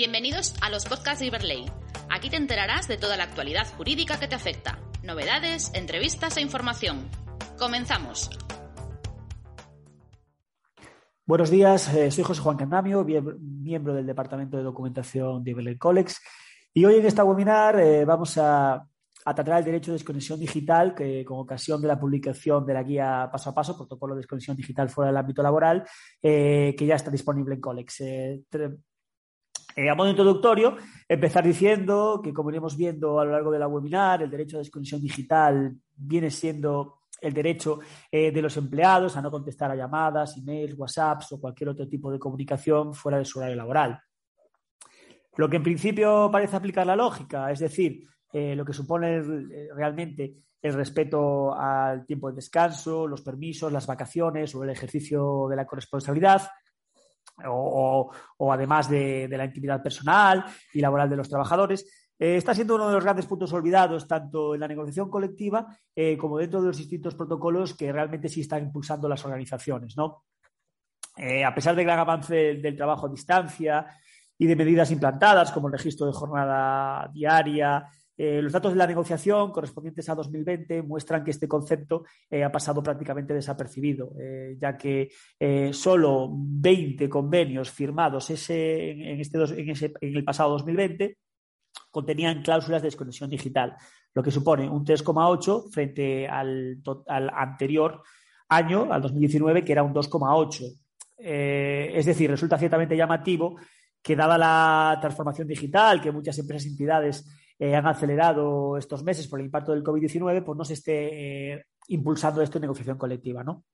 Bienvenidos a los podcasts de Iberley. Aquí te enterarás de toda la actualidad jurídica que te afecta, novedades, entrevistas e información. Comenzamos. Buenos días, eh, soy José Juan Candamio, miembro del Departamento de Documentación de Iberley Colex. Y hoy en esta webinar eh, vamos a, tratar el derecho de desconexión digital, que con ocasión de la publicación de la guía paso a paso, protocolo de desconexión digital fuera del ámbito laboral, eh, que ya está disponible en Colex. A modo introductorio, empezar diciendo que, como iremos viendo a lo largo de la webinar, el derecho a desconexión digital viene siendo el derecho eh, de los empleados a no contestar a llamadas, emails, WhatsApps o cualquier otro tipo de comunicación fuera de su horario laboral. Lo que en principio parece aplicar la lógica, es decir, eh, lo que supone realmente el respeto al tiempo de descanso, los permisos, las vacaciones o el ejercicio de la corresponsabilidad, o, además de, la intimidad personal y laboral de los trabajadores, eh, está siendo uno de los grandes puntos olvidados tanto en la negociación colectiva eh, como dentro de los distintos protocolos que realmente sí están impulsando las organizaciones. Eh, a pesar del gran avance del trabajo a distancia y de medidas implantadas como el registro de jornada diaria, eh, los datos de la negociación correspondientes a 2020 muestran que este concepto eh, ha pasado prácticamente desapercibido, eh, ya que solo 20 convenios firmados en, este en, el pasado 2020 contenían cláusulas de desconexión digital, lo que supone un 3,8 frente al, al, anterior año, al 2019, que era un 2,8. es decir, resulta ciertamente llamativo que dada la transformación digital que muchas empresas y entidades eh, han acelerado estos meses por el impacto del COVID-19, pues no se esté eh, impulsando esto en negociación colectiva. ¿no?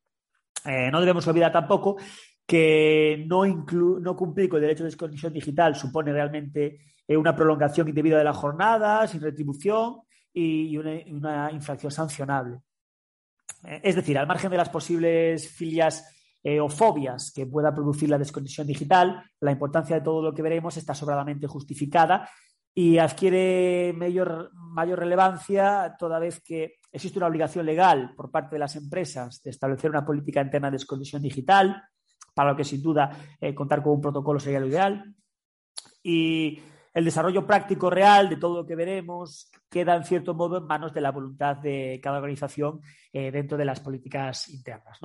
Eh, no debemos olvidar tampoco que no, no cumplir con el derecho de desconexión digital supone realmente una prolongación indebida de la jornada, sin retribución y, una, infracción sancionable. es decir, al margen de las posibles filias o fobias que pueda producir la desconexión digital, la importancia de todo lo que veremos está sobradamente justificada y adquiere mayor, mayor relevancia toda vez que existe una obligación legal por parte de las empresas de establecer una política interna de desconexión digital, para lo que sin duda eh, contar con un protocolo sería lo ideal. Y el desarrollo práctico real de todo lo que veremos queda en cierto modo en manos de la voluntad de cada organización eh, dentro de las políticas internas.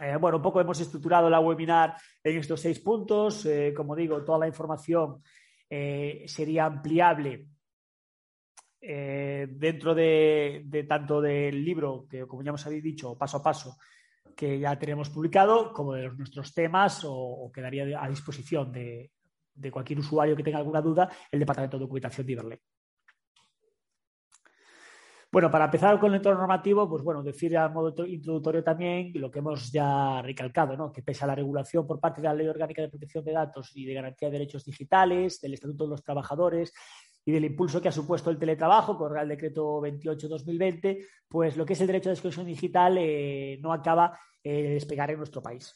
Eh, bueno, un poco hemos estructurado la webinar en estos seis puntos. como digo, toda la información eh, sería ampliable eh, dentro de, tanto del libro, que como ya hemos dicho, paso a paso, que ya tenemos publicado, como de nuestros temas, o, quedaría a disposición de, cualquier usuario que tenga alguna duda, el Departamento de Documentación de Iberley. Bueno, para empezar con el entorno normativo, pues bueno, decir a modo introductorio también lo que hemos ya recalcado, ¿no? que pese a la regulación por parte de la Ley Orgánica de Protección de Datos y de Garantía de Derechos Digitales, del Estatuto de los Trabajadores y del impulso que ha supuesto el teletrabajo con el Decreto 28-2020, pues lo que es el derecho de desconexión digital eh, no acaba eh, de despegar en nuestro país.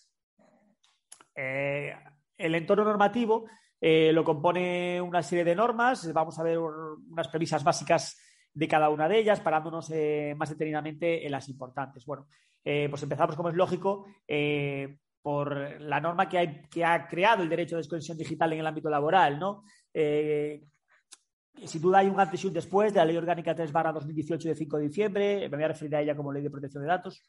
Eh, el entorno normativo lo compone una serie de normas, vamos a ver unas premisas básicas de cada una de ellas, parándonos eh, más detenidamente en las importantes. Bueno, eh, pues empezamos, como es lógico, eh, por la norma que, hay, que, ha creado el derecho de desconexión digital en el ámbito laboral, ¿no? sin duda hay un antes y un después de la Ley Orgánica 3 barra 2018 de 5 de diciembre, me voy a referir a ella como Ley de Protección de Datos.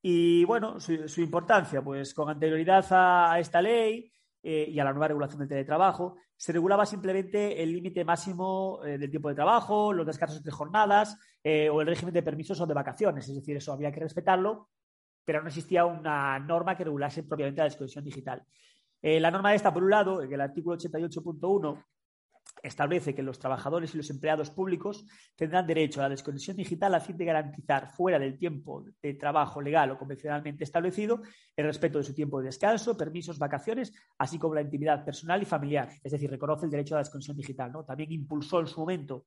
Y bueno, su, importancia, pues con anterioridad a esta ley, eh, y a la nueva regulación del teletrabajo, se regulaba simplemente el límite máximo eh, del tiempo de trabajo, los descansos entre jornadas eh, o el régimen de permisos o de vacaciones. Es decir, eso había que respetarlo, pero no existía una norma que regulase propiamente la desconexión digital. la norma esta, por un lado, en el artículo 88.1 establece que los trabajadores y los empleados públicos tendrán derecho a la desconexión digital a fin de garantizar, fuera del tiempo de trabajo legal o convencionalmente establecido, el respeto de su tiempo de descanso, permisos, vacaciones, así como la intimidad personal y familiar. Es decir, reconoce el derecho a la desconexión digital. También impulsó en su momento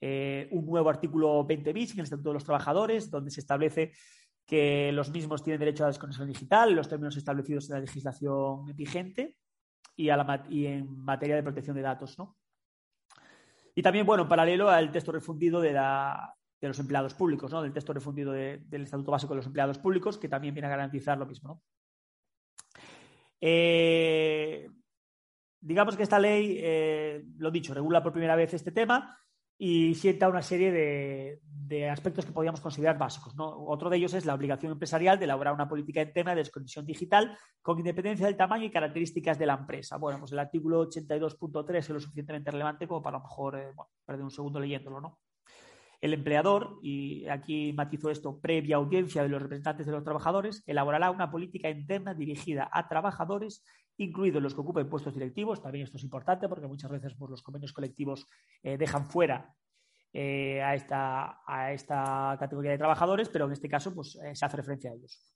eh, un nuevo artículo 20 bis en el Estatuto de los Trabajadores, donde se establece que los mismos tienen derecho a la desconexión digital en los términos establecidos en la legislación vigente y, y en materia de protección de datos. ¿no? Y también, bueno, en paralelo al texto refundido de, los empleados públicos, ¿no? Del texto refundido del Estatuto Básico de los Empleados Públicos, que también viene a garantizar lo mismo. Eh, digamos que esta ley, eh, lo dicho, regula por primera vez este tema y sienta una serie de, aspectos que podríamos considerar básicos. Otro de ellos es la obligación empresarial de elaborar una política interna de desconexión digital con independencia del tamaño y características de la empresa. Bueno, pues el artículo 82.3 es lo suficientemente relevante como para a lo mejor eh, perder un segundo leyéndolo, ¿no? El empleador, y aquí matizo esto, previa audiencia de los representantes de los trabajadores, elaborará una política interna dirigida a trabajadores, incluidos los que ocupen puestos directivos. También esto es importante porque muchas veces pues, los convenios colectivos eh, dejan fuera eh, a, esta, a, esta, categoría de trabajadores, pero en este caso pues, eh, se hace referencia a ellos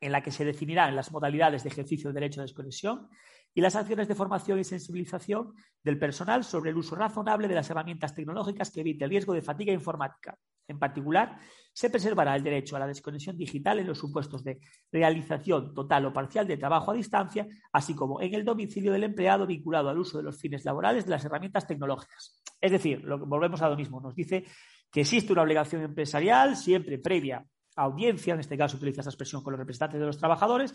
en la que se definirán las modalidades de ejercicio del derecho de desconexión y las acciones de formación y sensibilización del personal sobre el uso razonable de las herramientas tecnológicas que evite el riesgo de fatiga informática. En particular, se preservará el derecho a la desconexión digital en los supuestos de realización total o parcial de trabajo a distancia, así como en el domicilio del empleado vinculado al uso de los fines laborales de las herramientas tecnológicas. Es decir, lo volvemos a lo mismo, nos dice que existe una obligación empresarial siempre previa audiencia, en este caso utiliza esa expresión con los representantes de los trabajadores,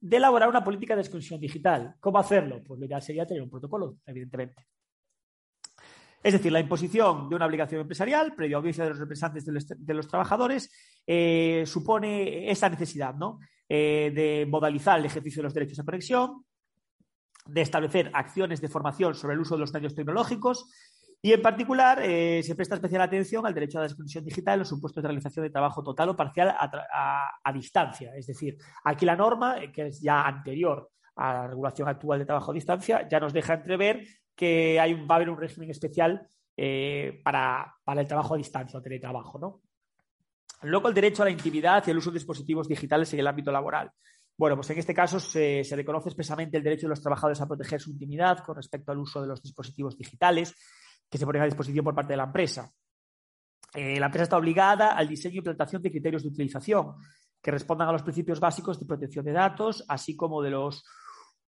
de elaborar una política de exclusión digital. ¿Cómo hacerlo? Pues lo ideal sería tener un protocolo, evidentemente. Es decir, la imposición de una obligación empresarial, previa audiencia de los representantes de los, trabajadores, eh, supone esa necesidad ¿no? Eh, de modalizar el ejercicio de los derechos de conexión, de establecer acciones de formación sobre el uso de los medios tecnológicos, y en particular, eh, se presta especial atención al derecho a la desconexión digital en los supuestos de realización de trabajo total o parcial a, distancia. Es decir, aquí la norma, que es ya anterior a la regulación actual de trabajo a distancia, ya nos deja entrever que hay va a haber un régimen especial eh, para, el trabajo a distancia o teletrabajo. ¿no? Luego, el derecho a la intimidad y el uso de dispositivos digitales en el ámbito laboral. Bueno, pues en este caso se, se, reconoce expresamente el derecho de los trabajadores a proteger su intimidad con respecto al uso de los dispositivos digitales que se ponen a disposición por parte de la empresa. Eh, la empresa está obligada al diseño y implantación de criterios de utilización que respondan a los principios básicos de protección de datos, así como de los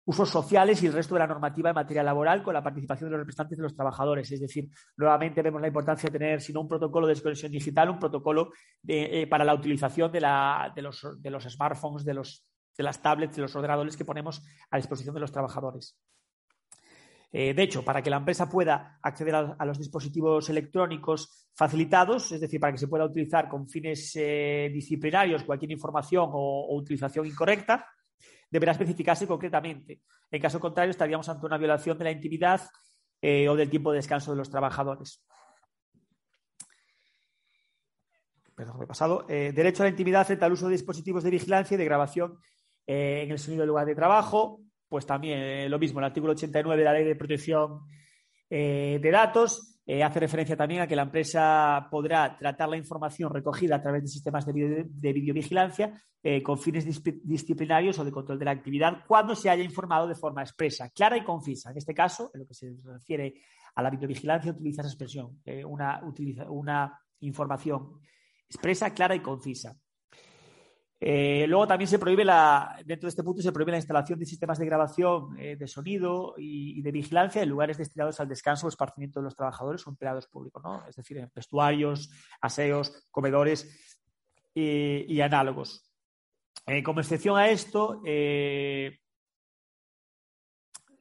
usos sociales y el resto de la normativa en materia laboral con la participación de los representantes de los trabajadores. Es decir, nuevamente vemos la importancia de tener, si no un protocolo de desconexión digital, un protocolo eh, para la utilización de, los, de los smartphones, de, los, de las tablets, de los ordenadores que ponemos a disposición de los trabajadores. Eh, de hecho, para que la empresa pueda acceder a, los dispositivos electrónicos facilitados, es decir, para que se pueda utilizar con fines eh, disciplinarios cualquier información o, utilización incorrecta, deberá especificarse concretamente. En caso contrario, estaríamos ante una violación de la intimidad eh, o del tiempo de descanso de los trabajadores. Perdón, he pasado. derecho a la intimidad frente al uso de dispositivos de vigilancia y de grabación en el sonido del lugar de trabajo, pues también eh, lo mismo, el artículo 89 de la Ley de Protección eh, de Datos eh, hace referencia también a que la empresa podrá tratar la información recogida a través de sistemas de, videovigilancia con fines disciplinarios o de control de la actividad cuando se haya informado de forma expresa, clara y concisa. En este caso, en lo que se refiere a la videovigilancia, utiliza esa expresión, una, utiliza, una información expresa, clara y concisa. Eh, luego también se prohíbe la, dentro de este punto se prohíbe la instalación de sistemas de grabación eh, de sonido y, de vigilancia en lugares destinados al descanso o esparcimiento de los trabajadores o empleados públicos, ¿no? Es decir, en vestuarios, aseos, comedores y, análogos. Eh, como excepción a esto,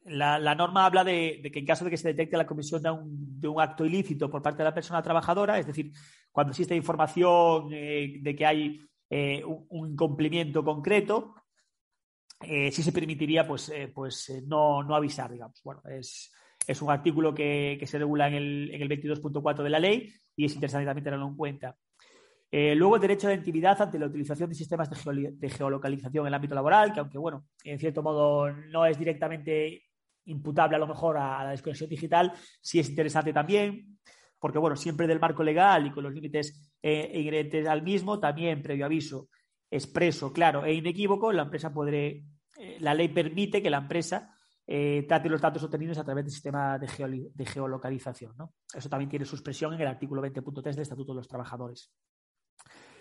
la, norma habla de, que en caso de que se detecte la comisión de un, de un, acto ilícito por parte de la persona trabajadora, es decir, cuando existe información de que hay eh, un, incumplimiento concreto, eh, sí se permitiría pues, eh, pues no, avisar, digamos. Bueno, es, un artículo que, se regula en el, en el 22.4 de la ley y es interesante también tenerlo en cuenta. luego, el derecho a la intimidad ante la utilización de sistemas de, geolocalización en el ámbito laboral, que aunque, bueno, en cierto modo no es directamente imputable a lo mejor a, la desconexión digital, sí es interesante también, porque, bueno, siempre del marco legal y con los límites eh, ingredientes al mismo, también previo aviso expreso, claro e inequívoco, la empresa podré, eh, la ley permite que la empresa eh, trate los datos obtenidos a través del sistema de, geolocalización. Eso también tiene su expresión en el artículo 20.3 del Estatuto de los Trabajadores.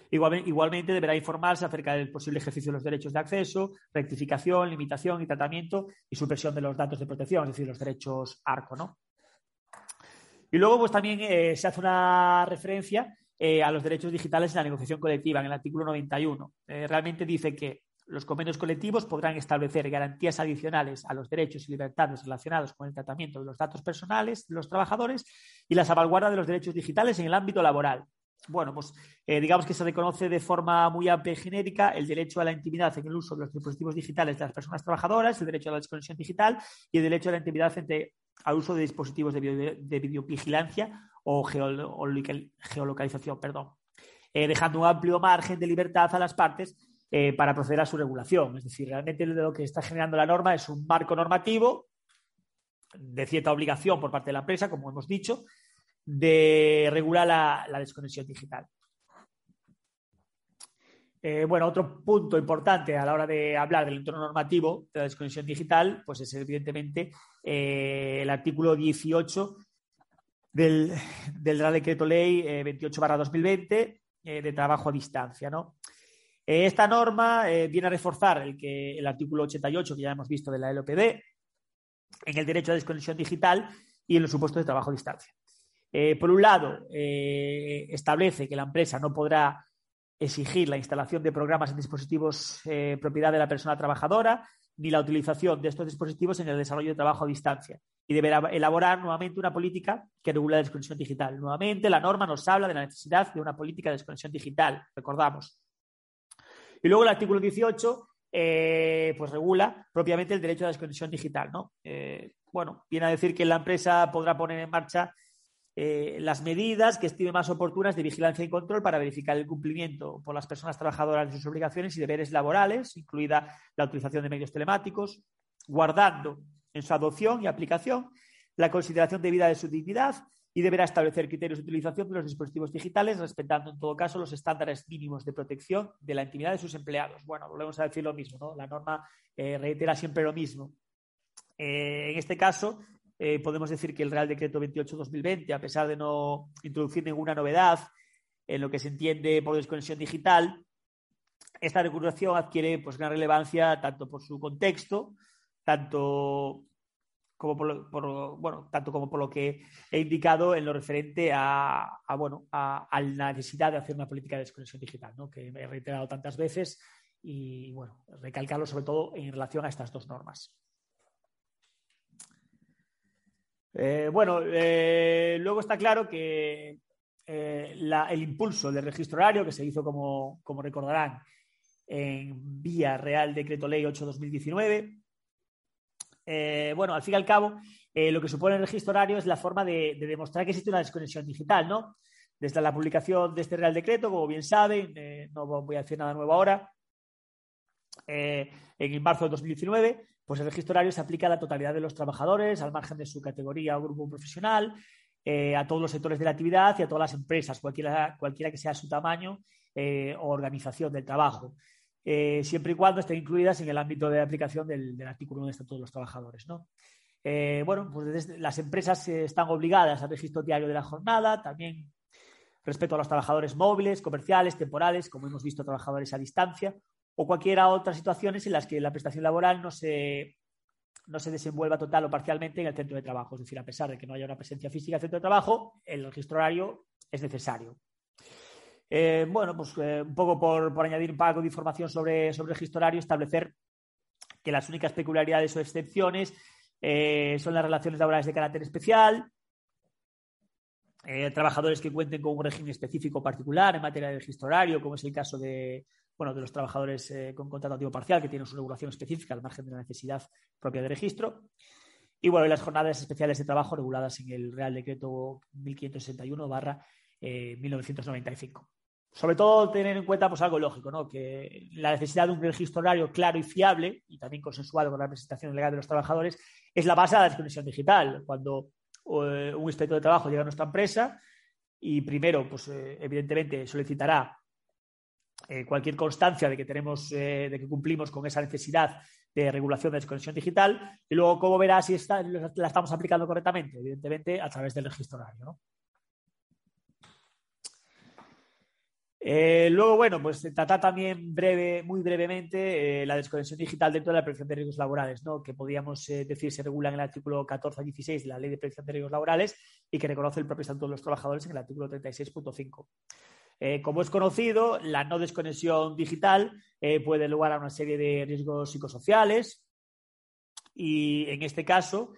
Igualmente, deberá informarse acerca del posible ejercicio de los derechos de acceso, rectificación, limitación y tratamiento y supresión de los datos de protección, es decir, los derechos ARCO. ¿no? Y luego, pues también se hace una referencia eh, a los derechos digitales en la negociación colectiva, en el artículo 91. Eh, realmente dice que Los convenios colectivos podrán establecer garantías adicionales a los derechos y libertades relacionados con el tratamiento de los datos personales de los trabajadores y la salvaguarda de los derechos digitales en el ámbito laboral. Bueno, pues eh, digamos que se reconoce de forma muy amplia y genérica el derecho a la intimidad en el uso de los dispositivos digitales de las personas trabajadoras, el derecho a la desconexión digital y el derecho a la intimidad frente al uso de dispositivos de, videovigilancia o geolocalización, perdón, eh, dejando un amplio margen de libertad a las partes eh, para proceder a su regulación. Es decir, realmente lo que está generando la norma es un marco normativo de cierta obligación por parte de la empresa, como hemos dicho, de regular la, desconexión digital. Eh, bueno, otro punto importante a la hora de hablar del entorno normativo de la desconexión digital, pues es evidentemente el artículo 18 del, del Decreto Ley 28-2020 de trabajo a distancia, ¿no? Eh, esta norma eh, viene a reforzar el, que, el artículo 88 que ya hemos visto de la LOPD en el derecho a desconexión digital y en los supuestos de trabajo a distancia. Eh, por un lado, establece que la empresa no podrá exigir la instalación de programas en dispositivos propiedad de la persona trabajadora ni la utilización de estos dispositivos en el desarrollo de trabajo a distancia y deberá elaborar nuevamente una política que regula la desconexión digital. Nuevamente, la norma nos habla de la necesidad de una política de desconexión digital. Recordamos, y luego el artículo 18 eh, pues regula propiamente el derecho a la desconexión digital. ¿no? Eh, bueno, viene a decir que la empresa podrá poner en marcha eh, las medidas que estime más oportunas de vigilancia y control para verificar el cumplimiento por las personas trabajadoras de sus obligaciones y deberes laborales, incluida la utilización de medios telemáticos, guardando en su adopción y aplicación la consideración debida de su dignidad y deberá establecer criterios de utilización de los dispositivos digitales, respetando en todo caso los estándares mínimos de protección de la intimidad de sus empleados. Bueno, volvemos a decir lo mismo, ¿no? La norma eh, reitera siempre lo mismo. Eh, en este caso, eh, podemos decir que el Real Decreto 28-2020, a pesar de no introducir ninguna novedad en lo que se entiende por desconexión digital, esta regulación adquiere pues, gran relevancia tanto por su contexto, tanto como por, bueno, tanto como por lo que he indicado en lo referente a, bueno, a, la necesidad de hacer una política de desconexión digital, ¿no? que he reiterado tantas veces y bueno, recalcarlo sobre todo en relación a estas dos normas. Eh, bueno, eh, luego está claro que eh, el impulso del registro horario, que se hizo, como, como recordarán, en vía Real Decreto Ley 8-2019, eh, bueno, al fin y al cabo, lo que supone el registro horario es la forma de, demostrar que existe una desconexión digital, ¿no? Desde la publicación de este Real Decreto, como bien saben, no voy a decir nada nuevo ahora, en marzo de 2019, pues el registro horario se aplica a la totalidad de los trabajadores, al margen de su categoría o grupo profesional, a todos los sectores de la actividad y a todas las empresas, cualquiera, cualquiera que sea su tamaño o organización del trabajo. Eh, siempre y cuando estén incluidas en el ámbito de aplicación del, artículo 1 de Estatuto de los Trabajadores. ¿no? Eh, bueno, pues las empresas están obligadas al registro diario de la jornada, también respecto a los trabajadores móviles, comerciales, temporales, como hemos visto, trabajadores a distancia, o cualquier otras situaciones en las que la prestación laboral no se, no se desenvuelva total o parcialmente en el centro de trabajo. Es decir, a pesar de que no haya una presencia física en el centro de trabajo, el registro horario es necesario. Eh, bueno, pues eh, un poco por, añadir un poco de información sobre, sobre el registro horario, establecer que las únicas peculiaridades o excepciones eh, son las relaciones laborales de carácter especial, trabajadores que cuenten con un régimen específico particular en materia de registro horario, como es el caso de, bueno, de los trabajadores con contrato activo parcial que tienen su regulación específica al margen de la necesidad propia de registro. Y bueno, las jornadas especiales de trabajo reguladas en el Real Decreto 1561 barra 1995 sobre todo tener en cuenta pues, algo lógico, ¿no? que la necesidad de un registro horario claro y fiable, y también consensuado con la representación legal de los trabajadores, es la base de la desconexión digital. Cuando eh, un inspector de trabajo llega a nuestra empresa y primero, pues eh, evidentemente solicitará eh, cualquier constancia de que tenemos, de que cumplimos con esa necesidad de regulación de desconexión digital, y luego cómo verá si la estamos aplicando correctamente, evidentemente a través del registro horario. Eh, luego, bueno, pues trata también breve, muy brevemente eh, la desconexión digital dentro de la prevención de riesgos laborales, ¿no? que podríamos eh, decir se regula en el artículo 14 a 16 de la Ley de Prevención de Riesgos Laborales y que reconoce el propio Estatuto de los Trabajadores en el artículo 36.5. como es conocido, la no desconexión digital puede lugar a una serie de riesgos psicosociales y en este caso,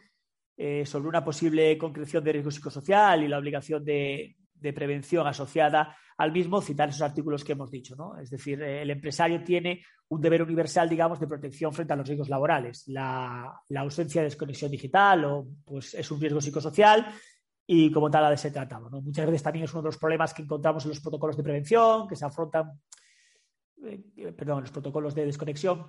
sobre una posible concreción de riesgo psicosocial y la obligación de, prevención asociada al mismo, citar esos artículos que hemos dicho. ¿no? Es decir, eh, el empresario tiene un deber universal, digamos, de protección frente a los riesgos laborales. La, ausencia de desconexión digital o, pues, es un riesgo psicosocial y como tal ha de ser tratado. ¿no? Muchas veces también es uno de los problemas que encontramos en los protocolos de prevención, que se afrontan, eh, perdón, los protocolos de desconexión,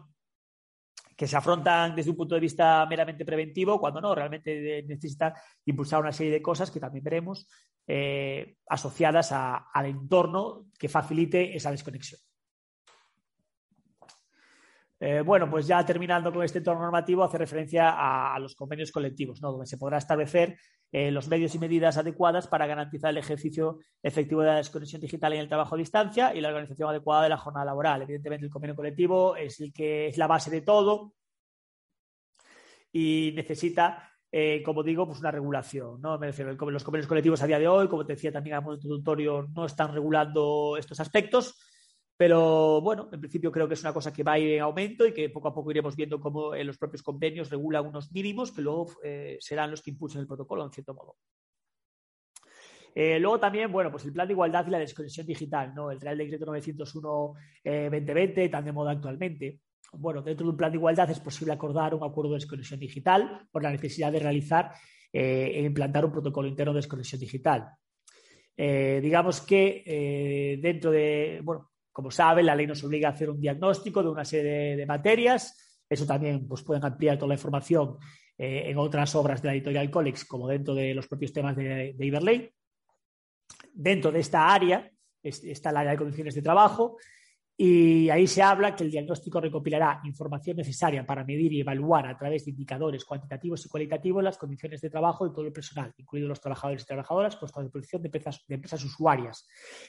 que se afrontan desde un punto de vista meramente preventivo, cuando no, realmente necesita impulsar una serie de cosas que también veremos eh, asociadas al entorno que facilite esa desconexión. Eh, bueno, pues ya terminando con este entorno normativo, hace referencia a, los convenios colectivos, donde se podrá establecer eh, los medios y medidas adecuadas para garantizar el ejercicio efectivo de la desconexión digital en el trabajo a distancia y la organización adecuada de la jornada laboral. Evidentemente, el convenio colectivo es el que es la base de todo y necesita eh, como digo, pues una regulación. ¿no? los convenios colectivos a día de hoy, como te decía también a modo introductorio, no están regulando estos aspectos, pero bueno, en principio creo que es una cosa que va a ir en aumento y que poco a poco iremos viendo cómo en los propios convenios regulan unos mínimos que luego eh, serán los que impulsen el protocolo, en cierto modo. Eh, luego también, bueno, pues el plan de igualdad y la desconexión digital, ¿no? El Real Decreto 901-2020, tan de moda actualmente bueno, dentro de un plan de igualdad es posible acordar un acuerdo de desconexión digital por la necesidad de realizar eh, e implantar un protocolo interno de desconexión digital. Eh, digamos que eh, dentro de, bueno, como saben, la ley nos obliga a hacer un diagnóstico de una serie de, materias. Eso también pues, pueden ampliar toda la información en otras obras de la editorial Colex, como dentro de los propios temas de, de Iberley. Dentro de esta área está el área de condiciones de trabajo, y ahí se habla que el diagnóstico recopilará información necesaria para medir y evaluar a través de indicadores cuantitativos y cualitativos las condiciones de trabajo de todo el personal, incluidos los trabajadores y trabajadoras, puestos de empresas, de empresas usuarias,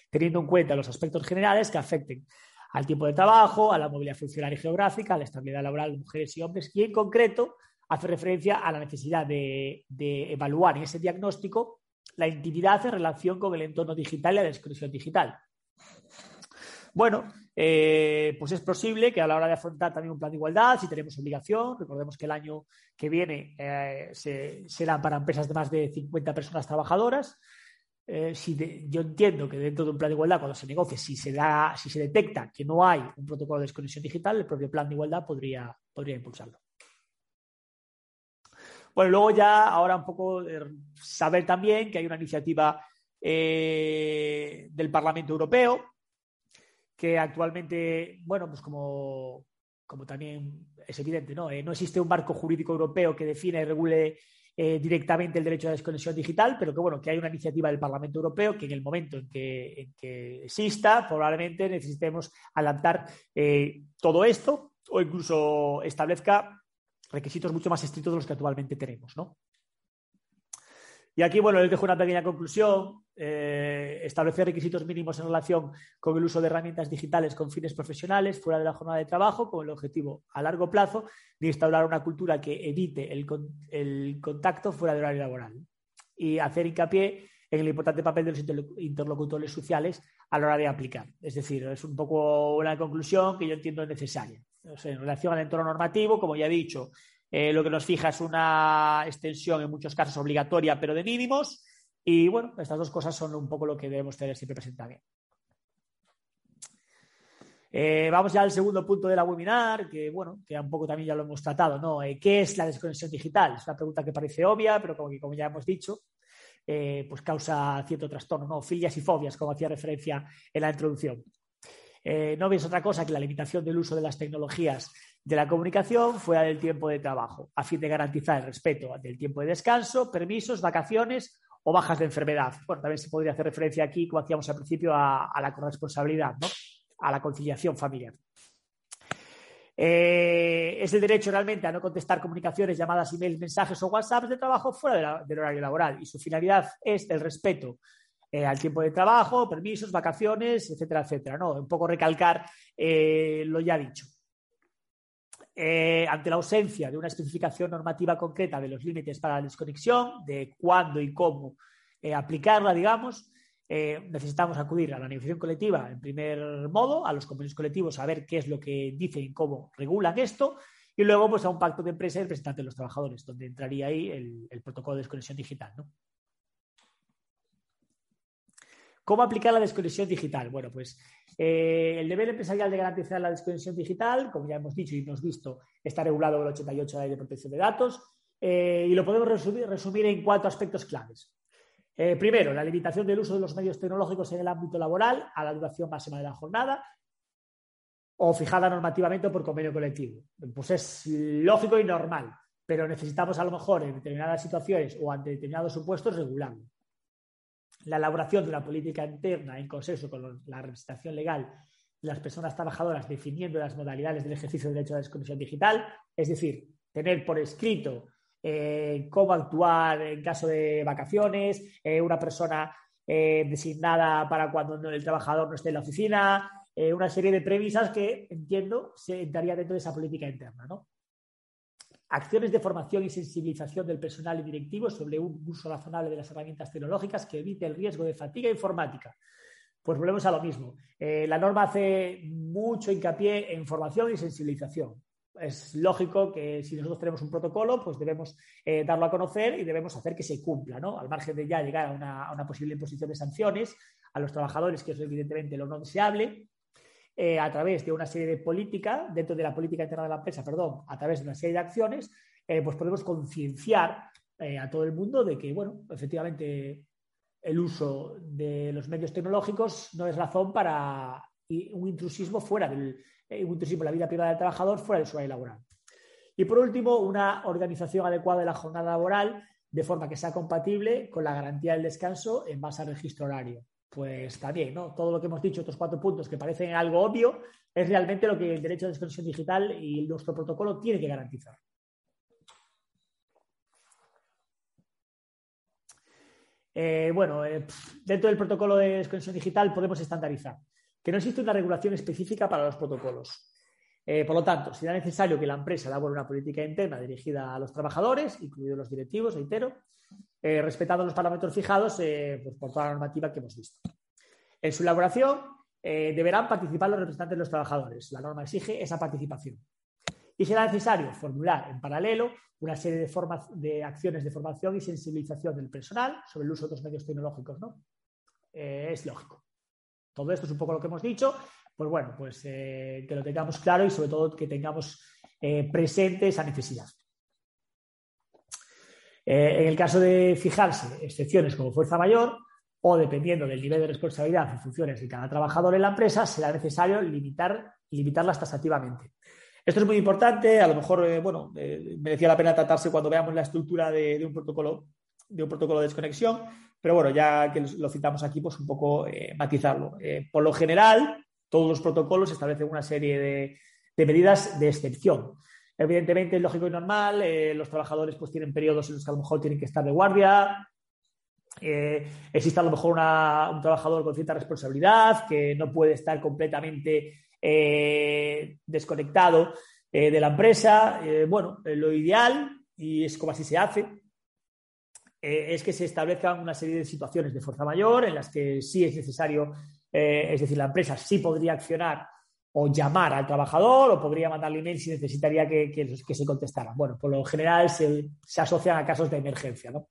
teniendo en cuenta los aspectos generales que afecten al tiempo de trabajo, a la movilidad funcional y geográfica, a la estabilidad laboral de mujeres y hombres, y en concreto hace referencia a la necesidad de, de evaluar en ese diagnóstico la intimidad en relación con el entorno digital y la desconexión digital. Bueno, eh, pues es posible que a la hora de afrontar también un plan de igualdad, si tenemos obligación, recordemos que el año que viene eh, será para empresas de más de 50 personas trabajadoras. Eh, si yo entiendo que dentro de un plan de igualdad, cuando se negocie, si se, da, si se detecta que no hay un protocolo de desconexión digital, el propio plan de igualdad podría, podría impulsarlo. Bueno, luego ya ahora un poco saber también que hay una iniciativa del Parlamento Europeo que actualmente, bueno, pues como, como también es evidente, ¿no? Eh, no existe un marco jurídico europeo que define y regule eh, directamente el derecho a la desconexión digital, pero que bueno, que hay una iniciativa del Parlamento Europeo que en el momento en que, exista, probablemente necesitemos adaptar eh, todo esto o incluso establezca requisitos mucho más estrictos de los que actualmente tenemos, ¿no? Y aquí, bueno, les dejo una pequeña conclusión. Eh, establecer requisitos mínimos en relación con el uso de herramientas digitales con fines profesionales fuera de la jornada de trabajo, con el objetivo a largo plazo de instaurar una cultura que evite el, contacto fuera del horario laboral. Y hacer hincapié en el importante papel de los interlocutores sociales a la hora de aplicar. Es decir, es un poco una conclusión que yo entiendo necesaria. en relación al entorno normativo, como ya he dicho, eh, lo que nos fija es una extensión en muchos casos obligatoria, pero de mínimos. Y bueno, estas dos cosas son un poco lo que debemos tener siempre presente. Eh, vamos ya al segundo punto de la webinar, que bueno, que un poco también ya lo hemos tratado, ¿no? Eh, ¿Qué es la desconexión digital? Es una pregunta que parece obvia, pero como, ya hemos dicho, pues causa cierto trastorno, ¿no? Filias y fobias, como hacía referencia en la introducción. no es otra cosa que la limitación del uso de las tecnologías de la comunicación fuera del tiempo de trabajo, a fin de garantizar el respeto del tiempo de descanso, permisos, vacaciones o bajas de enfermedad. Bueno, también se podría hacer referencia aquí, como hacíamos al principio, a, la corresponsabilidad, ¿no? a la conciliación familiar. Eh, es el derecho realmente a no contestar comunicaciones, llamadas, emails, mensajes o WhatsApps de trabajo fuera del horario laboral y su finalidad es el respeto eh, al tiempo de trabajo, permisos, vacaciones, etcétera, etcétera. ¿no? Un poco recalcar eh, lo ya dicho. Eh, ante la ausencia de una especificación normativa concreta de los límites para la desconexión, de cuándo y cómo eh, aplicarla, digamos, eh, necesitamos acudir a la negociación colectiva en primer modo, a los convenios colectivos, a ver qué es lo que dicen y cómo regulan esto, y luego pues a un pacto de empresa y representante de los trabajadores, donde entraría ahí el, protocolo de desconexión digital. ¿Cómo aplicar la desconexión digital? Bueno, pues eh, el deber empresarial de garantizar la desconexión digital, como ya hemos dicho y hemos visto, está regulado en el 88 de la Ley de Protección de Datos eh, y lo podemos resumir en cuatro aspectos claves. Eh, primero, la limitación del uso de los medios tecnológicos en el ámbito laboral a la duración máxima de la jornada o fijada normativamente por convenio colectivo. Pues es lógico y normal, pero necesitamos a lo mejor en determinadas situaciones o ante determinados supuestos regularlo. La elaboración de una política interna en consenso con la representación legal de las personas trabajadoras definiendo las modalidades del ejercicio del derecho a la desconexión digital, es decir, tener por escrito eh, cómo actuar en caso de vacaciones, eh, una persona eh, designada para cuando el trabajador no esté en la oficina, una serie de premisas que entiendo se entraría dentro de esa política interna. Acciones de formación y sensibilización del personal y directivo sobre un uso razonable de las herramientas tecnológicas que evite el riesgo de fatiga informática. Pues volvemos a lo mismo. la norma hace mucho hincapié en formación y sensibilización es lógico que si nosotros tenemos un protocolo, pues debemos eh, darlo a conocer y debemos hacer que se cumpla, ¿no? Al margen de ya llegar a una, posible imposición de sanciones a los trabajadores, que es evidentemente lo no deseable, eh, a través de una serie de política, dentro de la política interna de la empresa, perdón, a través de una serie de acciones, eh, pues podemos concienciar a todo el mundo de que, bueno, efectivamente el uso de los medios tecnológicos no es razón para un intrusismo fuera del, eh, un intrusivo la vida privada del trabajador fuera de su área laboral. Y por último, una organización adecuada de la jornada laboral de forma que sea compatible con la garantía del descanso en base al registro horario. Pues también, ¿no? Todo lo que hemos dicho, estos cuatro puntos que parecen algo obvio, es realmente lo que el derecho de desconexión digital y nuestro protocolo tiene que garantizar. Eh, bueno, eh, dentro del protocolo de desconexión digital podemos estandarizar que no existe una regulación específica para los protocolos. Eh, por lo tanto, será necesario que la empresa elabore una política interna dirigida a los trabajadores, incluidos los directivos, reitero, eh, respetando los parámetros fijados eh, pues, por toda la normativa que hemos visto. En su elaboración deberán participar los representantes de los trabajadores. La norma exige esa participación. Y será necesario formular en paralelo una serie de, de acciones de formación y sensibilización del personal sobre el uso de los medios tecnológicos. ¿no? es lógico. Todo esto es un poco lo que hemos dicho. Pues bueno, pues eh, que lo tengamos claro y sobre todo que tengamos eh, presente esa necesidad. Eh, en el caso de fijarse excepciones como fuerza mayor o dependiendo del nivel de responsabilidad y funciones de cada trabajador en la empresa, será necesario limitar, limitarlas tasativamente. Esto es muy importante, a lo mejor, bueno, merecía la pena tratarse cuando veamos la estructura de, un protocolo, de un protocolo de desconexión, pero bueno, ya que lo citamos aquí, pues un poco eh, matizarlo. Eh, por lo general, todos los protocolos establecen una serie de, medidas de excepción. Evidentemente, es lógico y normal, eh, los trabajadores pues tienen periodos en los que a lo mejor tienen que estar de guardia, existe a lo mejor un trabajador con cierta responsabilidad que no puede estar completamente desconectado de la empresa. bueno, lo ideal, y es como así se hace, eh, es que se establezcan una serie de situaciones de fuerza mayor en las que sí es necesario, eh, es decir, la empresa sí podría accionar o llamar al trabajador o podría mandarle email si necesitaría que, que, se contestaran. Bueno, por lo general se, asocian a casos de emergencia. ¿no?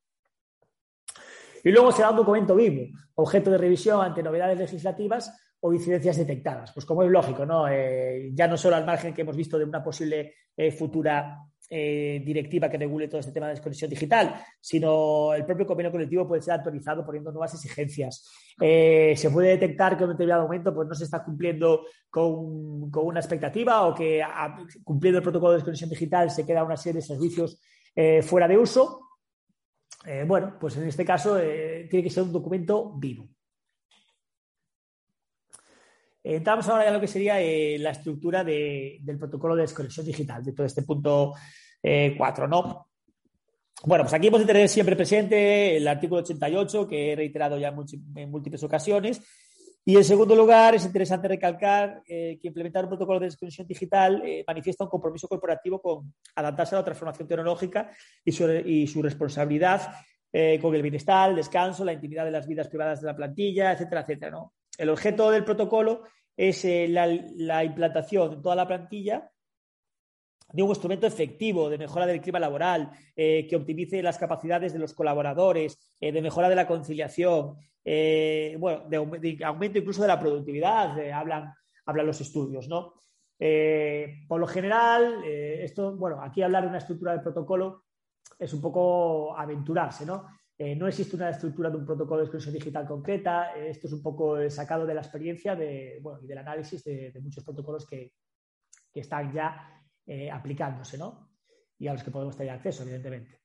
Y luego se da un documento vivo, objeto de revisión ante novedades legislativas o incidencias detectadas. Pues como es lógico, ¿no? Eh, ya no solo al margen que hemos visto de una posible futura eh, directiva que regule todo este tema de desconexión digital, sino el propio convenio colectivo puede ser actualizado poniendo nuevas exigencias. Eh, se puede detectar que en un determinado momento pues, no se está cumpliendo con, una expectativa o que cumpliendo el protocolo de desconexión digital se queda una serie de servicios eh, fuera de uso. bueno, pues en este caso tiene que ser un documento vivo. Entramos ahora ya a lo que sería eh, la estructura del protocolo de desconexión digital, de todo este punto 4, eh, ¿no? Bueno, pues aquí hemos de tener siempre presente el artículo 88, que he reiterado ya en múltiples ocasiones. Y en segundo lugar, es interesante recalcar eh, que implementar un protocolo de desconexión digital manifiesta un compromiso corporativo con adaptarse a la transformación tecnológica y su, y su responsabilidad con el bienestar, el descanso, la intimidad de las vidas privadas de la plantilla, etcétera, etcétera. ¿no? El objeto del protocolo es la, la implantación en toda la plantilla de un instrumento efectivo de mejora del clima laboral, eh, que optimice las capacidades de los colaboradores, eh, de mejora de la conciliación, eh, bueno, de, aumento incluso de la productividad, hablan, hablan los estudios, ¿no? por lo general, esto, bueno, aquí hablar de una estructura del protocolo es un poco aventurarse, ¿no? No existe una estructura de un protocolo de exclusión digital concreta. esto es un poco sacado de la experiencia de, bueno, y del análisis de, muchos protocolos que, que, están ya eh, aplicándose, ¿no? Y a los que podemos tener acceso, evidentemente.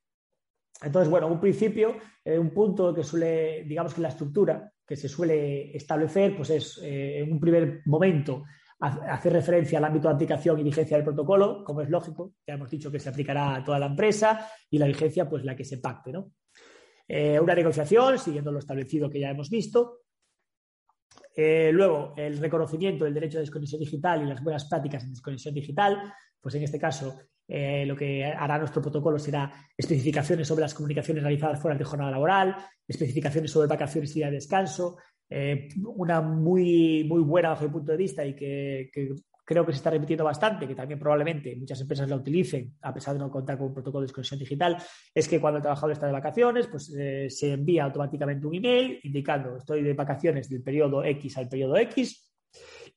Entonces, bueno, un principio, eh, un punto que suele, digamos que la estructura que se suele establecer, pues es eh, en un primer momento hacer referencia al ámbito de aplicación y vigencia del protocolo, como es lógico, ya hemos dicho que se aplicará a toda la empresa y la vigencia, pues la que se pacte, ¿no? Una negociación, siguiendo lo establecido que ya hemos visto, luego, el reconocimiento del derecho de desconexión digital y las buenas prácticas en desconexión digital, pues en este caso eh, lo que hará nuestro protocolo será especificaciones sobre las comunicaciones realizadas fuera de jornada laboral, especificaciones sobre vacaciones y de descanso, eh, una muy, muy buena bajo mi punto de vista y que, creo que se está repitiendo bastante, que también probablemente muchas empresas la utilicen, a pesar de no contar con un protocolo de desconexión digital, es que cuando el trabajador está de vacaciones, pues eh, se envía automáticamente un email indicando estoy de vacaciones del periodo X al periodo X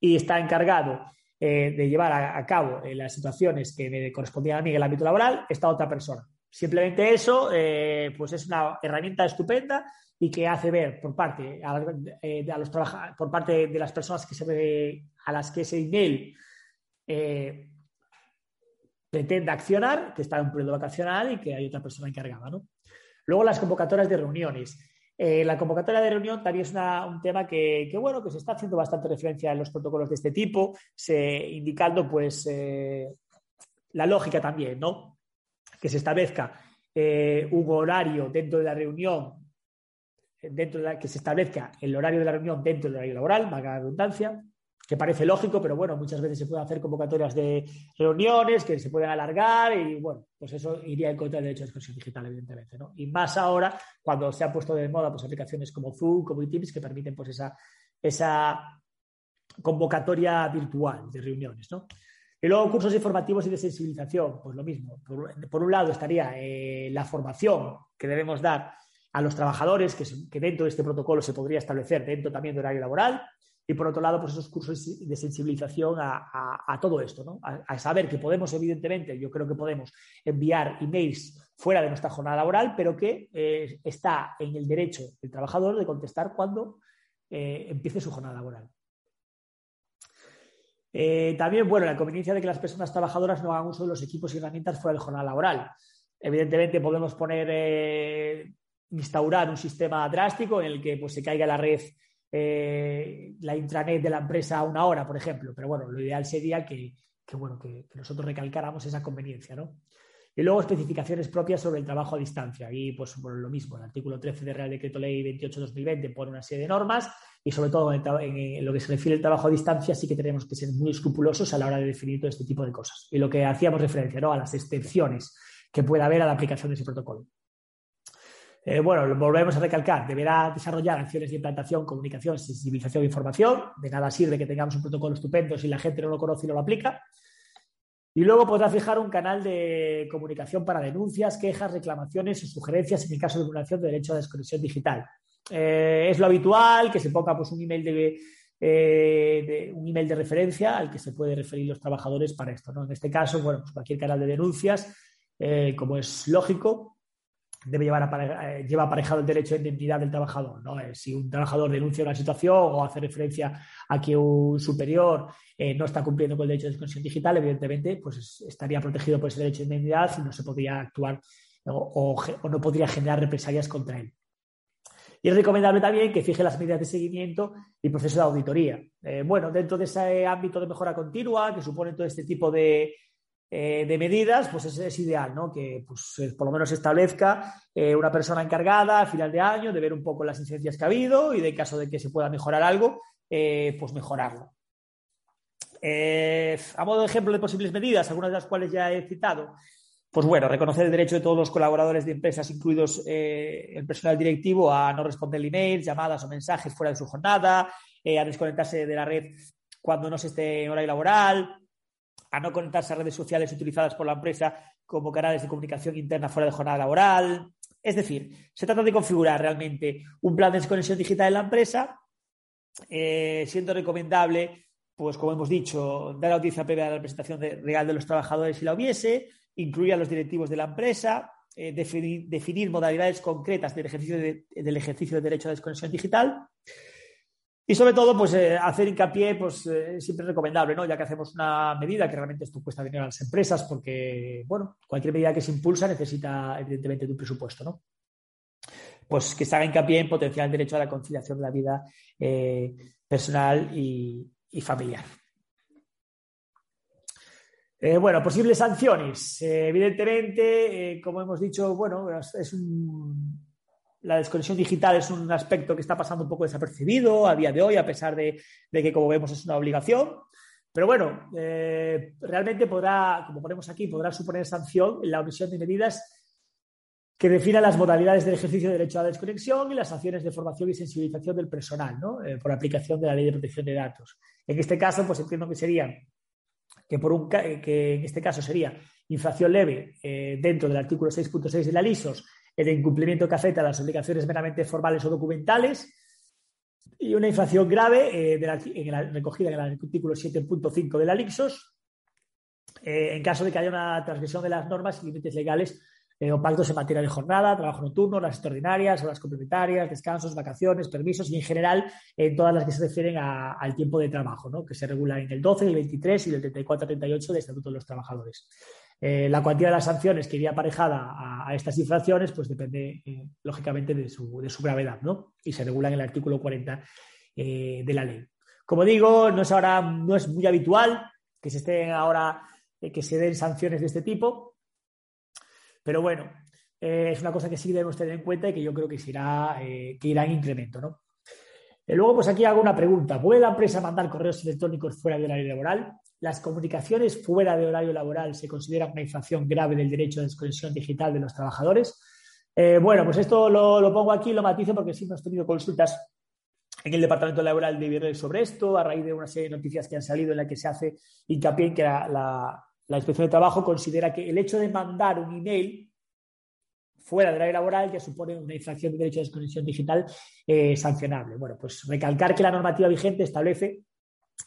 y está encargado eh, de llevar a, cabo eh, las situaciones que me correspondían a mí en el ámbito laboral esta otra persona. Simplemente eso, eh, pues es una herramienta estupenda y que hace ver por parte a, los por parte de las personas que se ve, a las que ese email pretende accionar, que está en un periodo vacacional y que hay otra persona encargada. ¿no? Luego las convocatorias de reuniones. Eh, la convocatoria de reunión también es un tema que, bueno, que se está haciendo bastante referencia en los protocolos de este tipo, indicando pues eh, la lógica también, ¿no? Que se establezca eh, un horario dentro de la reunión, dentro de la, que se establezca el horario de la reunión dentro del horario laboral, valga la redundancia, que parece lógico, pero bueno, muchas veces se pueden hacer convocatorias de reuniones que se pueden alargar y bueno, pues eso iría en contra del derecho de expresión digital, evidentemente, ¿no? Y más ahora, cuando se ha puesto de moda pues aplicaciones como Zoom, como Teams, que permiten pues esa, esa convocatoria virtual de reuniones, ¿no? Y luego cursos informativos y de sensibilización, pues lo mismo. Por, un lado estaría eh, la formación que debemos dar a los trabajadores, que, dentro de este protocolo se podría establecer dentro también de horario laboral, y por otro lado, pues esos cursos de sensibilización a, todo esto, ¿no? A, saber que podemos, evidentemente, yo creo que podemos enviar emails fuera de nuestra jornada laboral, pero que eh, está en el derecho del trabajador de contestar cuando eh, empiece su jornada laboral. Eh, también, bueno, la conveniencia de que las personas trabajadoras no hagan uso de los equipos y herramientas fuera de jornada laboral. Evidentemente podemos poner, instaurar un sistema drástico en el que pues, se caiga la red eh, la intranet de la empresa a una hora, por ejemplo. Pero bueno, lo ideal sería que, bueno, que, nosotros recalcáramos esa conveniencia, ¿no? Y luego especificaciones propias sobre el trabajo a distancia. Y pues lo mismo, el artículo 13 de Real Decreto Ley 28-2020 pone una serie de normas y sobre todo en, lo que se refiere al trabajo a distancia sí que tenemos que ser muy escrupulosos a la hora de definir todo este tipo de cosas. Y lo que hacíamos referencia ¿no? a las excepciones que pueda haber a la aplicación de ese protocolo. Eh, bueno, volvemos a recalcar, deberá desarrollar acciones de implantación, comunicación, sensibilización e información. De nada sirve que tengamos un protocolo estupendo si la gente no lo conoce y no lo aplica. Y luego podrá fijar un canal de comunicación para denuncias, quejas, reclamaciones o sugerencias en el caso de vulneración de derecho a desconexión digital. Eh, es lo habitual que se ponga pues, un, email eh, de, un email de referencia al que se puede referir los trabajadores para esto. En este caso, bueno, pues cualquier canal de denuncias, como es lógico, debe llevar eh, lleva aparejado el derecho de identidad del trabajador. ¿no? Eh, si un trabajador denuncia una situación o hace referencia a que un superior eh, no está cumpliendo con el derecho de desconexión digital, evidentemente pues estaría protegido por ese derecho de identidad y no se podría actuar o, no podría generar represalias contra él. Y es recomendable también que fije las medidas de seguimiento y proceso de auditoría. bueno, dentro de ese ámbito de mejora continua que supone todo este tipo de, eh, de medidas, pues es, ideal, ¿no? Que pues, por lo menos establezca eh, una persona encargada a final de año de ver un poco las incidencias que ha habido y de caso de que se pueda mejorar algo, eh, pues mejorarlo. a modo de ejemplo de posibles medidas, algunas de las cuales ya he citado, pues bueno, reconocer el derecho de todos los colaboradores de empresas, incluidos eh, el personal directivo, a no responder emails, llamadas o mensajes fuera de su jornada, a desconectarse de la red cuando no se esté en hora laboral, a no conectarse a redes sociales utilizadas por la empresa como canales de comunicación interna fuera de jornada laboral. Es decir, se trata de configurar realmente un plan de desconexión digital en la empresa, siendo recomendable pues como hemos dicho, dar audiencia previa a la presentación real de los trabajadores si la hubiese, incluir a los directivos de la empresa, eh, definir, modalidades concretas del ejercicio, del ejercicio del derecho a desconexión digital y sobre todo, pues eh, hacer hincapié, pues eh, siempre recomendable, ¿no? Ya que hacemos una medida que realmente esto cuesta dinero a las empresas, porque, bueno, cualquier medida que se impulsa necesita, evidentemente, de un presupuesto, ¿no? Pues que se haga hincapié en potenciar el derecho a la conciliación de la vida personal y familiar. Eh, bueno, posibles sanciones. Eh, evidentemente, eh, como hemos dicho, bueno, es la desconexión digital es un aspecto que está pasando un poco desapercibido a día de hoy, a pesar de, que, como vemos, es una obligación. Pero bueno, realmente podrá, como ponemos aquí, podrá suponer sanción la omisión de medidas que defina las modalidades del ejercicio de derecho a la desconexión y las acciones de formación y sensibilización del personal, ¿no? Por aplicación de la ley de protección de datos. En este caso, pues entiendo que sería que, por un, que en este caso sería infracción leve eh, dentro del artículo 6.6 de la LISOS, el incumplimiento que afecta a las obligaciones meramente formales o documentales, y una infracción grave eh, en la, recogida en el artículo 7.5 de la LISOS, en caso de que haya una transgresión de las normas y límites legales eh, o pactos en materia de jornada, trabajo nocturno, horas extraordinarias, horas complementarias, descansos, vacaciones, permisos y en general en todas las que se refieren al tiempo de trabajo, ¿no? que se regula en el 12, el 23 y el 34-38 del Estatuto de los Trabajadores. Eh, la cuantía de las sanciones que iría aparejada a, estas infracciones pues depende, eh, lógicamente, de su, gravedad ¿no? y se regula en el artículo 40 de la ley. Como digo, no es, ahora, no es muy habitual que se estén ahora que se den sanciones de este tipo, pero bueno, eh, es una cosa que sí debemos tener en cuenta y que yo creo que, irá, eh, que irá en incremento. ¿no? Eh, luego, pues aquí hago una pregunta. ¿Puede la empresa mandar correos electrónicos fuera del horario laboral? ¿Las comunicaciones fuera de horario laboral se consideran una infracción grave del derecho de desconexión digital de los trabajadores? bueno, pues esto lo, pongo aquí, lo matizo porque sí hemos tenido consultas en el Departamento Laboral de Virrey sobre esto, a raíz de una serie de noticias que han salido en la que se hace hincapié en que la Inspección de Trabajo considera que el hecho de mandar un email fuera del área laboral ya supone una infracción de derecho de desconexión digital eh, sancionable. Bueno, pues recalcar que la normativa vigente establece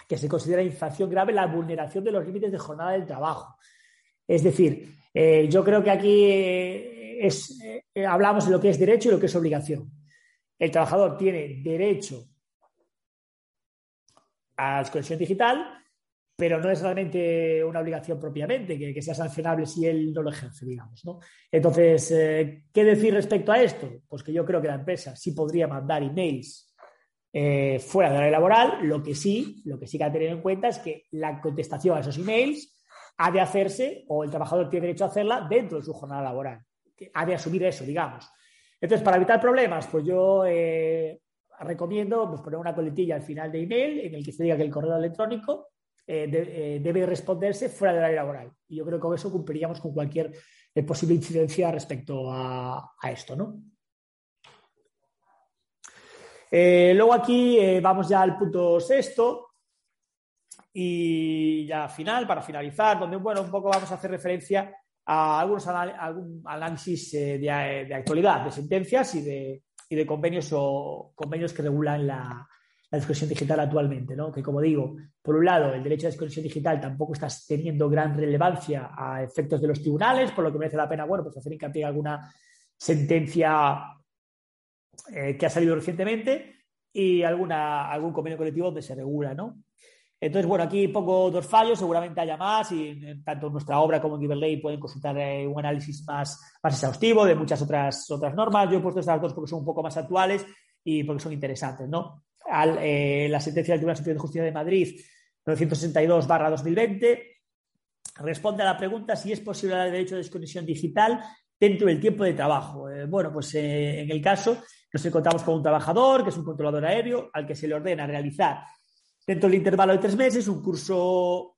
que se considera infracción grave la vulneración de los límites de jornada del trabajo. Es decir, eh, yo creo que aquí eh, hablamos de lo que es derecho y lo que es obligación. El trabajador tiene derecho a la desconexión digital, pero no es realmente una obligación propiamente, que, sea sancionable si él no lo ejerce, digamos. ¿no? Entonces, eh, ¿qué decir respecto a esto? Pues que yo creo que la empresa sí podría mandar emails eh, fuera de la ley laboral, lo que sí, lo que sí que hay que tener en cuenta es que la contestación a esos emails ha de hacerse, o el trabajador tiene derecho a hacerla dentro de su jornada laboral. Ha de asumir eso, digamos. Entonces, para evitar problemas, pues yo eh, recomiendo pues, poner una coletilla al final de email en el que se diga que el correo electrónico eh, eh, debe responderse fuera del área laboral. Y yo creo que con eso cumpliríamos con cualquier eh, posible incidencia respecto a, esto, ¿no? luego aquí vamos ya al punto sexto y ya final, para finalizar, donde bueno, un poco vamos a hacer referencia a algunos algún análisis de, actualidad, de sentencias y de, y de convenios o convenios que regulan la, la desconexión digital actualmente, ¿no? Que como digo, por un lado, el derecho a desconexión digital tampoco está teniendo gran relevancia a efectos de los tribunales, por lo que merece la pena, bueno, pues hacer hincapié en alguna sentencia eh, que ha salido recientemente y alguna, algún convenio colectivo donde se regula, ¿no? Entonces, bueno, aquí pongo dos fallos, seguramente haya más, y tanto en nuestra obra como en Giverley pueden consultar eh, un análisis más, más exhaustivo de muchas otras, otras normas. Yo he puesto estas dos porque son un poco más actuales y porque son interesantes, ¿no? Eh, la sentencia del Tribunal Superior de Justicia de Madrid 962-2020 responde a la pregunta si es posible el derecho de desconexión digital dentro del tiempo de trabajo. Eh, bueno, pues eh, en el caso nos encontramos con un trabajador que es un controlador aéreo al que se le ordena realizar dentro del intervalo de tres meses un curso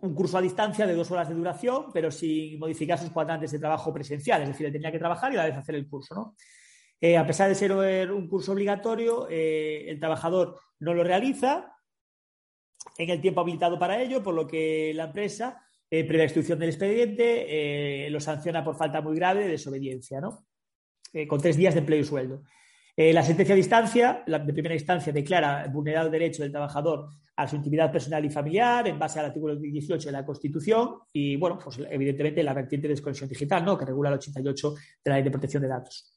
un curso a distancia de dos horas de duración, pero sin modificar sus cuadrantes de trabajo presencial, es decir, tenía que trabajar y a la vez hacer el curso, ¿no? Eh, a pesar de ser un curso obligatorio, eh, el trabajador no lo realiza en el tiempo habilitado para ello, por lo que la empresa, eh, previa instrucción del expediente, lo sanciona por falta muy grave de desobediencia, ¿no? con tres días de empleo y sueldo. la sentencia de instancia, la de primera instancia, declara vulnerado el derecho del trabajador a su intimidad personal y familiar en base al artículo 18 de la Constitución y, bueno, pues evidentemente la vertiente de desconexión digital, ¿no? que regula el 88 de la Ley de Protección de Datos.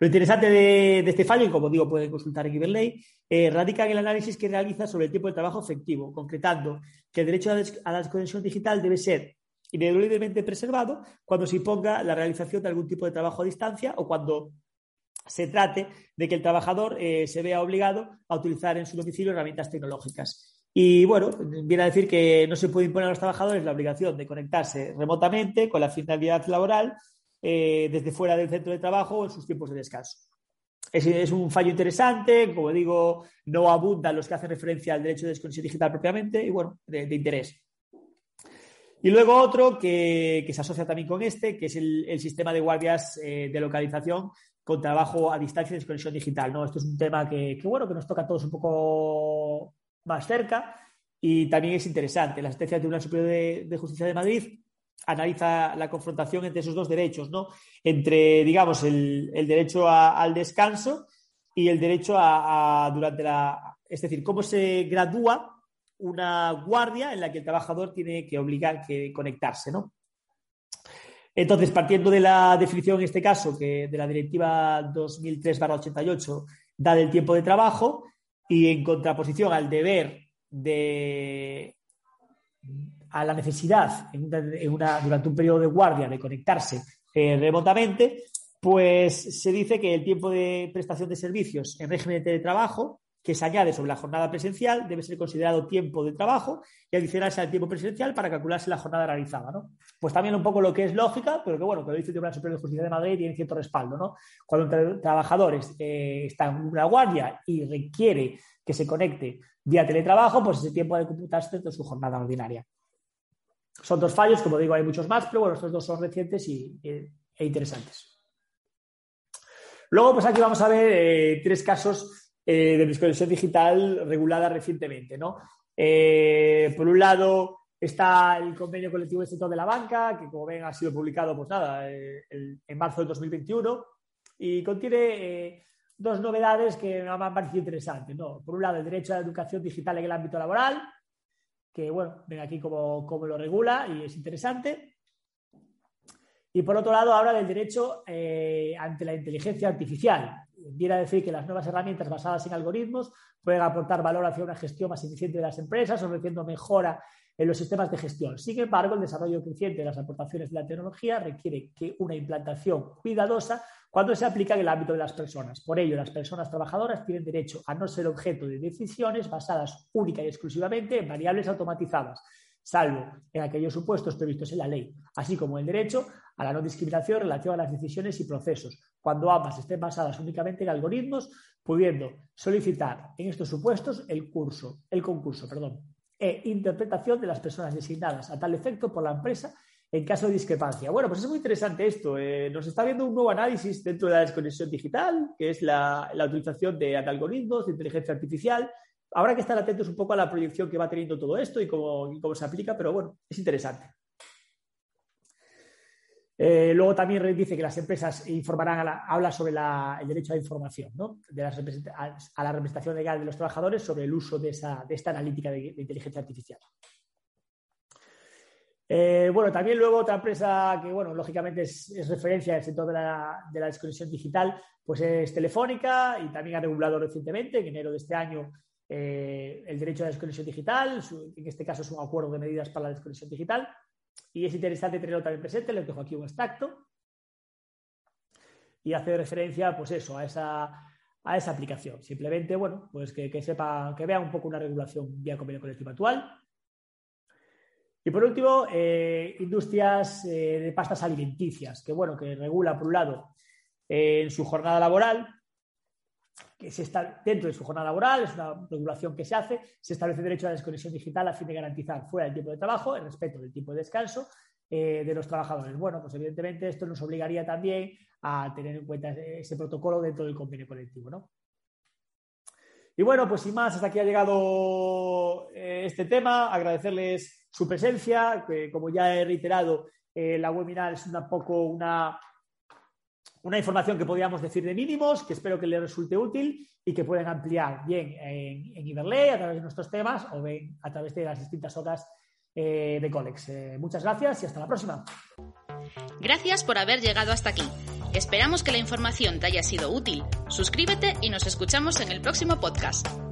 Lo interesante de, este fallo, y como digo, pueden consultar en Iberley, eh, radica en el análisis que realiza sobre el tiempo de trabajo efectivo, concretando que el derecho a, la desconexión digital debe ser ineludiblemente preservado cuando se imponga la realización de algún tipo de trabajo a distancia o cuando se trate de que el trabajador eh, se vea obligado a utilizar en su domicilio herramientas tecnológicas. Y bueno, viene a decir que no se puede imponer a los trabajadores la obligación de conectarse remotamente con la finalidad laboral eh, desde fuera del centro de trabajo en sus tiempos de descanso. Es, un fallo interesante, como digo, no abundan los que hacen referencia al derecho de desconexión digital propiamente y bueno, de, interés. Y luego otro que, se asocia también con este, que es el, sistema de guardias eh, de localización con trabajo a distancia y desconexión digital. ¿no? Esto es un tema que, bueno, que nos toca a todos un poco más cerca y también es interesante. La sentencia del Tribunal Superior de Justicia de Madrid analiza la confrontación entre esos dos derechos, ¿no? Entre, digamos, el, derecho al descanso y el derecho a, durante la. Es decir, cómo se gradúa una guardia en la que el trabajador tiene que obligar que conectarse, ¿no? Entonces, partiendo de la definición en este caso, que de la directiva 2003-88 da del tiempo de trabajo, y en contraposición al deber de a la necesidad durante un periodo de guardia de conectarse eh, remotamente, pues se dice que el tiempo de prestación de servicios en régimen de teletrabajo que se añade sobre la jornada presencial debe ser considerado tiempo de trabajo y adicionarse al tiempo presencial para calcularse la jornada realizada. ¿no? Pues también un poco lo que es lógica, pero que bueno, que lo dice el Tribunal Superior de Justicia de Madrid tiene cierto respaldo. ¿no? Cuando un trabajador eh, está en una guardia y requiere que se conecte vía teletrabajo, pues ese tiempo de computarse dentro de su jornada ordinaria. Son dos fallos, como digo, hay muchos más, pero bueno, estos dos son recientes y, e, interesantes. Luego, pues aquí vamos a ver eh, tres casos eh, de desconexión digital regulada recientemente. ¿no? Eh, por un lado, está el convenio colectivo del sector de la banca, que como ven ha sido publicado pues nada, en marzo del 2021 y contiene dos novedades que me han parecido interesantes. ¿no? Por un lado, el derecho a la educación digital en el ámbito laboral, que bueno, ven aquí cómo, lo regula y es interesante. Y por otro lado, habla del derecho eh, ante la inteligencia artificial. Viene a decir que las nuevas herramientas basadas en algoritmos pueden aportar valor hacia una gestión más eficiente de las empresas, ofreciendo mejora en los sistemas de gestión. Sin embargo, el desarrollo creciente de las aportaciones de la tecnología requiere que una implantación cuidadosa cuando se aplica en el ámbito de las personas. Por ello, las personas trabajadoras tienen derecho a no ser objeto de decisiones basadas única y exclusivamente en variables automatizadas, salvo en aquellos supuestos previstos en la ley, así como el derecho a la no discriminación en relación a las decisiones y procesos, cuando ambas estén basadas únicamente en algoritmos, pudiendo solicitar en estos supuestos el curso, el concurso, perdón, e interpretación de las personas designadas a tal efecto por la empresa en caso de discrepancia. Bueno, pues es muy interesante esto. Eh, nos está viendo un nuevo análisis dentro de la desconexión digital, que es la, utilización de algoritmos, de inteligencia artificial. Habrá que estar atentos un poco a la proyección que va teniendo todo esto y cómo, cómo se aplica, pero bueno, es interesante. Eh, luego también dice que las empresas informarán, habla sobre el derecho a la información, ¿no? de a, la representación legal de los trabajadores sobre el uso de, esa, de esta analítica de inteligencia artificial. Eh, bueno, también luego otra empresa que, bueno, lógicamente es, referencia al sector de la, desconexión digital, pues es Telefónica y también ha regulado recientemente, en enero de este año, eh, el derecho a la desconexión digital. en este caso es un acuerdo de medidas para la desconexión digital. Y es interesante tenerlo también presente, les dejo aquí un extracto. Y hace referencia, pues eso, a esa, a esa aplicación. Simplemente, bueno, pues que, que sepa, que vean un poco una regulación vía convenio colectivo actual y por último, eh, industrias eh, de pastas alimenticias, que bueno, que regula por un lado en su jornada laboral, que se está dentro de su jornada laboral, es una regulación que se hace, se establece derecho a la desconexión digital a fin de garantizar fuera del tiempo de trabajo el respeto del tiempo de descanso eh, de los trabajadores. Bueno, pues evidentemente esto nos obligaría también a tener en cuenta ese, protocolo dentro del convenio colectivo, ¿no? Y bueno, pues sin más, hasta aquí ha llegado eh, este tema. Agradecerles su presencia, que como ya he reiterado, eh, la webinar es un poco una, una información que podríamos decir de mínimos, que espero que les resulte útil y que pueden ampliar bien en, en Iberley a través de nuestros temas o bien a través de las distintas horas eh, de Colex. muchas gracias y hasta la próxima. Gracias por haber llegado hasta aquí. Esperamos que la información te haya sido útil. Suscríbete y nos escuchamos en el próximo podcast.